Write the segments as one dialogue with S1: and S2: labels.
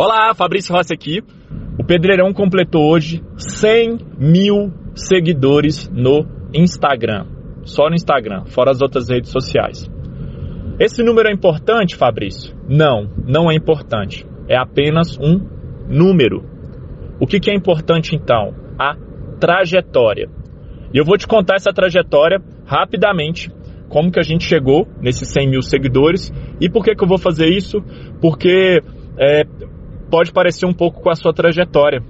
S1: Olá, Fabrício Rossi aqui. O Pedreirão completou hoje 100 mil seguidores no Instagram. Só no Instagram, fora as outras redes sociais. Esse número é importante, Fabrício? Não, não é importante. É apenas um número. O que, que é importante então? A trajetória. E eu vou te contar essa trajetória rapidamente como que a gente chegou nesses 100 mil seguidores e por que, que eu vou fazer isso? Porque é, pode parecer um pouco com a sua trajetória,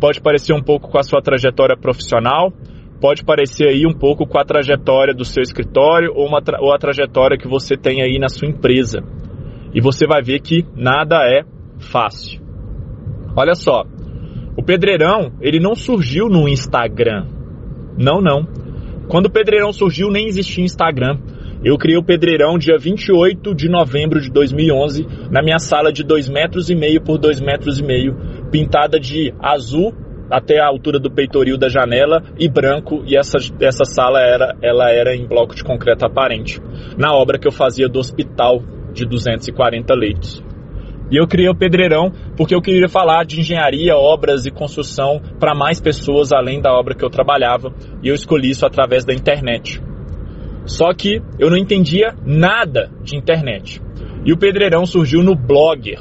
S1: pode parecer um pouco com a sua trajetória profissional, pode parecer aí um pouco com a trajetória do seu escritório ou, uma ou a trajetória que você tem aí na sua empresa. E você vai ver que nada é fácil. Olha só, o Pedreirão, ele não surgiu no Instagram. Não, não. Quando o Pedreirão surgiu, nem existia Instagram. Eu criei o Pedreirão dia 28 de novembro de 2011 na minha sala de 2 metros e meio por 2 metros e meio, pintada de azul até a altura do peitoril da janela e branco e essa, essa sala era, ela era em bloco de concreto aparente, na obra que eu fazia do hospital de 240 leitos. E eu criei o Pedreirão porque eu queria falar de engenharia, obras e construção para mais pessoas além da obra que eu trabalhava. E eu escolhi isso através da internet. Só que eu não entendia nada de internet. E o Pedreirão surgiu no Blogger.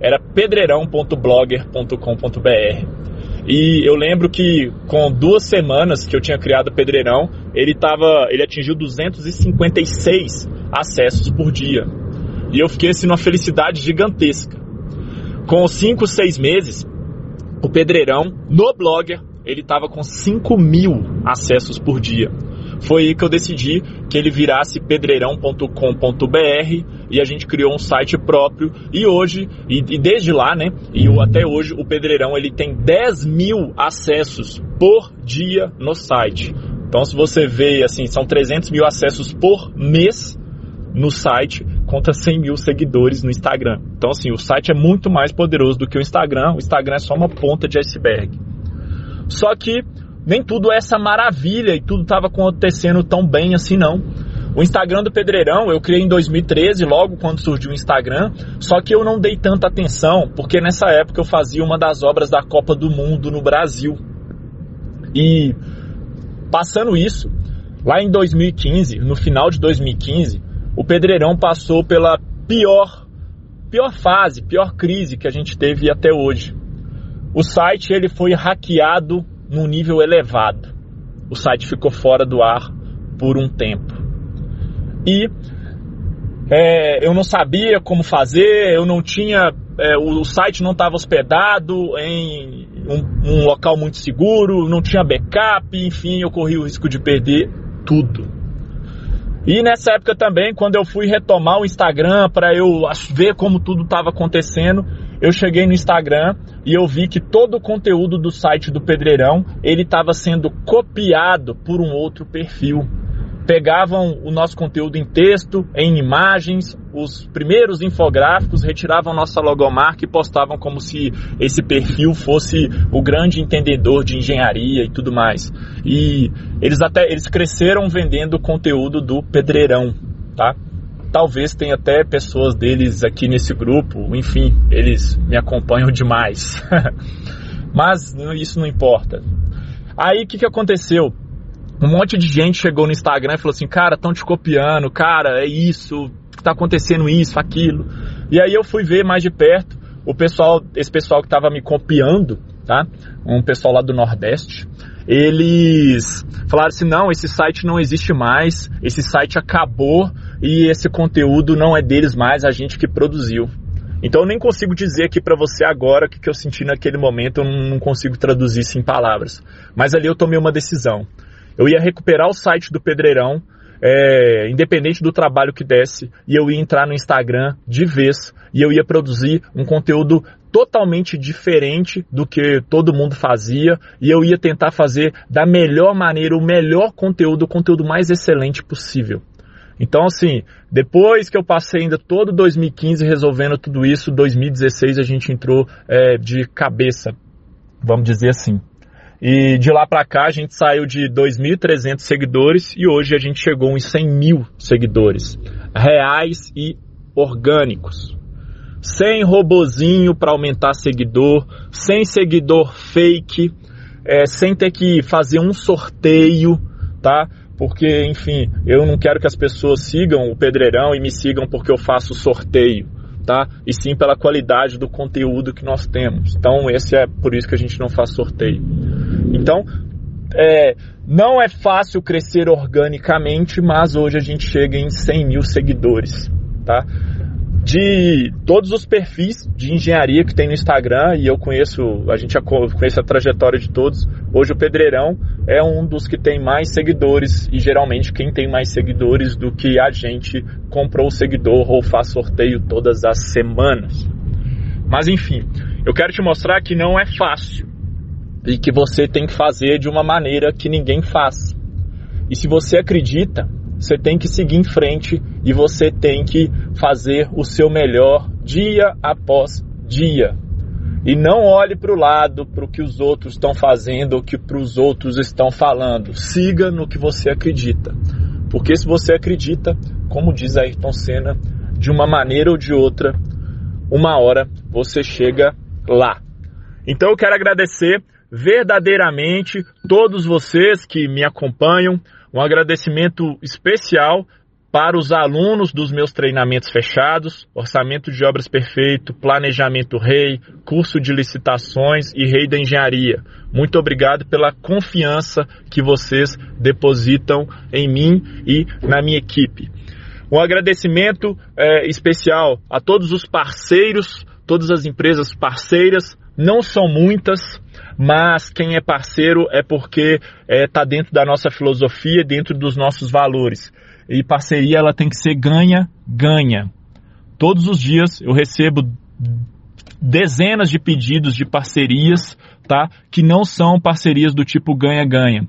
S1: Era pedreirão.blogger.com.br. E eu lembro que com duas semanas que eu tinha criado o Pedreirão, ele, tava, ele atingiu 256 acessos por dia. E eu fiquei assim numa felicidade gigantesca. Com 5, 6 meses, o Pedreirão, no Blogger, ele estava com 5 mil acessos por dia. Foi aí que eu decidi que ele virasse pedreirão.com.br e a gente criou um site próprio. E hoje, e, e desde lá, né? E até hoje, o Pedreirão ele tem 10 mil acessos por dia no site. Então, se você vê, assim, são 300 mil acessos por mês no site contra 100 mil seguidores no Instagram. Então, assim, o site é muito mais poderoso do que o Instagram. O Instagram é só uma ponta de iceberg. Só que nem tudo é essa maravilha e tudo estava acontecendo tão bem assim, não. O Instagram do Pedreirão eu criei em 2013, logo quando surgiu o Instagram, só que eu não dei tanta atenção, porque nessa época eu fazia uma das obras da Copa do Mundo no Brasil. E passando isso, lá em 2015, no final de 2015, o Pedreirão passou pela pior, pior fase, pior crise que a gente teve até hoje. O site ele foi hackeado num nível elevado. O site ficou fora do ar por um tempo. E é, eu não sabia como fazer, eu não tinha. É, o, o, site não estava hospedado em um, um local muito seguro, não tinha backup, enfim, eu corri o risco de perder tudo. E nessa época também, quando eu fui retomar o Instagram para eu ver como tudo estava acontecendo, eu cheguei no Instagram e eu vi que todo o conteúdo do site do Pedreirão ele estava sendo copiado por um outro perfil pegavam o nosso conteúdo em texto, em imagens, os primeiros infográficos, retiravam nossa logomarca e postavam como se esse perfil fosse o grande entendedor de engenharia e tudo mais. E eles até eles cresceram vendendo conteúdo do Pedreirão, tá? Talvez tenha até pessoas deles aqui nesse grupo, enfim, eles me acompanham demais. Mas isso não importa. Aí o que, que aconteceu? um monte de gente chegou no Instagram e falou assim, cara, estão te copiando, cara, é isso, tá acontecendo isso, aquilo. E aí eu fui ver mais de perto o pessoal, esse pessoal que estava me copiando, tá? Um pessoal lá do Nordeste. Eles falaram assim: não, esse site não existe mais, esse site acabou e esse conteúdo não é deles mais, a gente que produziu. Então eu nem consigo dizer aqui para você agora o que, que eu senti naquele momento, eu não consigo traduzir isso em palavras. Mas ali eu tomei uma decisão eu ia recuperar o site do Pedreirão, é, independente do trabalho que desse, e eu ia entrar no Instagram de vez e eu ia produzir um conteúdo totalmente diferente do que todo mundo fazia e eu ia tentar fazer da melhor maneira o melhor conteúdo, o conteúdo mais excelente possível. Então, assim, depois que eu passei ainda todo 2015 resolvendo tudo isso, 2016 a gente entrou é, de cabeça, vamos dizer assim. E de lá para cá a gente saiu de 2.300 seguidores e hoje a gente chegou em 100 mil seguidores reais e orgânicos. sem robozinho para aumentar seguidor, sem seguidor fake, é, sem ter que fazer um sorteio, tá? Porque, enfim, eu não quero que as pessoas sigam o Pedreirão e me sigam porque eu faço sorteio, tá? E sim pela qualidade do conteúdo que nós temos. Então, esse é por isso que a gente não faz sorteio. Então, é, não é fácil crescer organicamente, mas hoje a gente chega em 100 mil seguidores, tá? De todos os perfis de engenharia que tem no Instagram e eu conheço, a gente conhece a trajetória de todos. Hoje o Pedreirão é um dos que tem mais seguidores e geralmente quem tem mais seguidores do que a gente comprou o seguidor ou faz sorteio todas as semanas. Mas enfim, eu quero te mostrar que não é fácil e que você tem que fazer de uma maneira que ninguém faz. E se você acredita, você tem que seguir em frente e você tem que fazer o seu melhor dia após dia. E não olhe para o lado, para o que os outros estão fazendo ou que para os outros estão falando. Siga no que você acredita. Porque se você acredita, como diz Ayrton Senna, de uma maneira ou de outra, uma hora você chega lá. Então eu quero agradecer verdadeiramente todos vocês que me acompanham, um agradecimento especial para os alunos dos meus treinamentos fechados, Orçamento de Obras Perfeito, Planejamento Rei, Curso de Licitações e Rei da Engenharia. Muito obrigado pela confiança que vocês depositam em mim e na minha equipe. Um agradecimento é, especial a todos os parceiros, todas as empresas parceiras, não são muitas, mas quem é parceiro é porque está é, tá dentro da nossa filosofia, dentro dos nossos valores. E parceria ela tem que ser ganha-ganha. Todos os dias eu recebo dezenas de pedidos de parcerias, tá? Que não são parcerias do tipo ganha-ganha.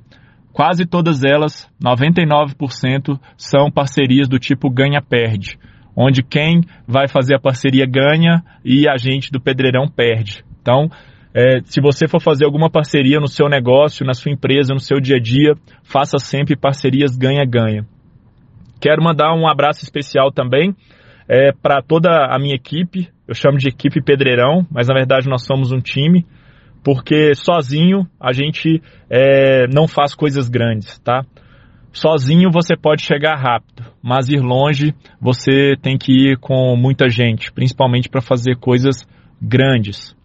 S1: Quase todas elas, 99%, são parcerias do tipo ganha-perde, onde quem vai fazer a parceria ganha e a gente do Pedreirão perde. Então, é, se você for fazer alguma parceria no seu negócio, na sua empresa, no seu dia a dia, faça sempre parcerias ganha-ganha. Quero mandar um abraço especial também é, para toda a minha equipe. Eu chamo de equipe Pedreirão, mas na verdade nós somos um time, porque sozinho a gente é, não faz coisas grandes, tá? Sozinho você pode chegar rápido, mas ir longe você tem que ir com muita gente, principalmente para fazer coisas grandes.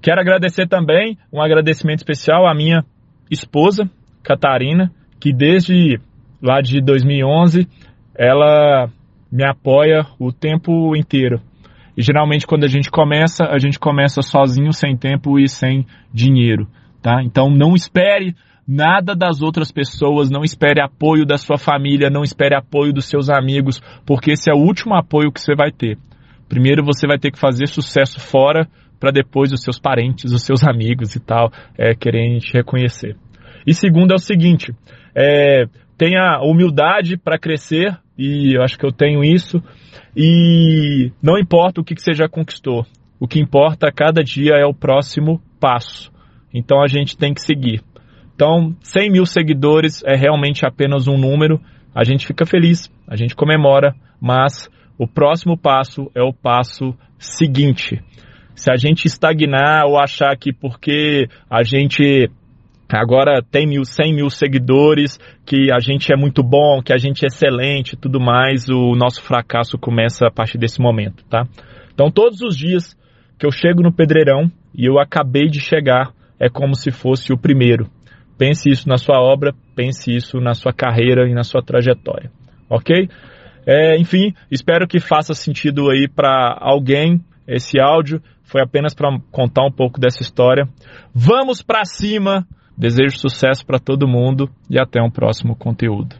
S1: Quero agradecer também, um agradecimento especial à minha esposa, Catarina, que desde lá de 2011 ela me apoia o tempo inteiro. E geralmente quando a gente começa, a gente começa sozinho, sem tempo e sem dinheiro, tá? Então não espere nada das outras pessoas, não espere apoio da sua família, não espere apoio dos seus amigos, porque esse é o último apoio que você vai ter. Primeiro você vai ter que fazer sucesso fora para depois os seus parentes, os seus amigos e tal é, querem te reconhecer. E segundo é o seguinte, é, tenha humildade para crescer, e eu acho que eu tenho isso, e não importa o que, que você já conquistou, o que importa a cada dia é o próximo passo. Então a gente tem que seguir. Então, 100 mil seguidores é realmente apenas um número, a gente fica feliz, a gente comemora, mas o próximo passo é o passo seguinte. Se a gente estagnar ou achar que porque a gente agora tem mil, 100 mil seguidores, que a gente é muito bom, que a gente é excelente tudo mais, o nosso fracasso começa a partir desse momento, tá? Então todos os dias que eu chego no Pedreirão e eu acabei de chegar, é como se fosse o primeiro. Pense isso na sua obra, pense isso na sua carreira e na sua trajetória, ok? É, enfim, espero que faça sentido aí para alguém esse áudio foi apenas para contar um pouco dessa história. Vamos para cima! Desejo sucesso para todo mundo e até um próximo conteúdo.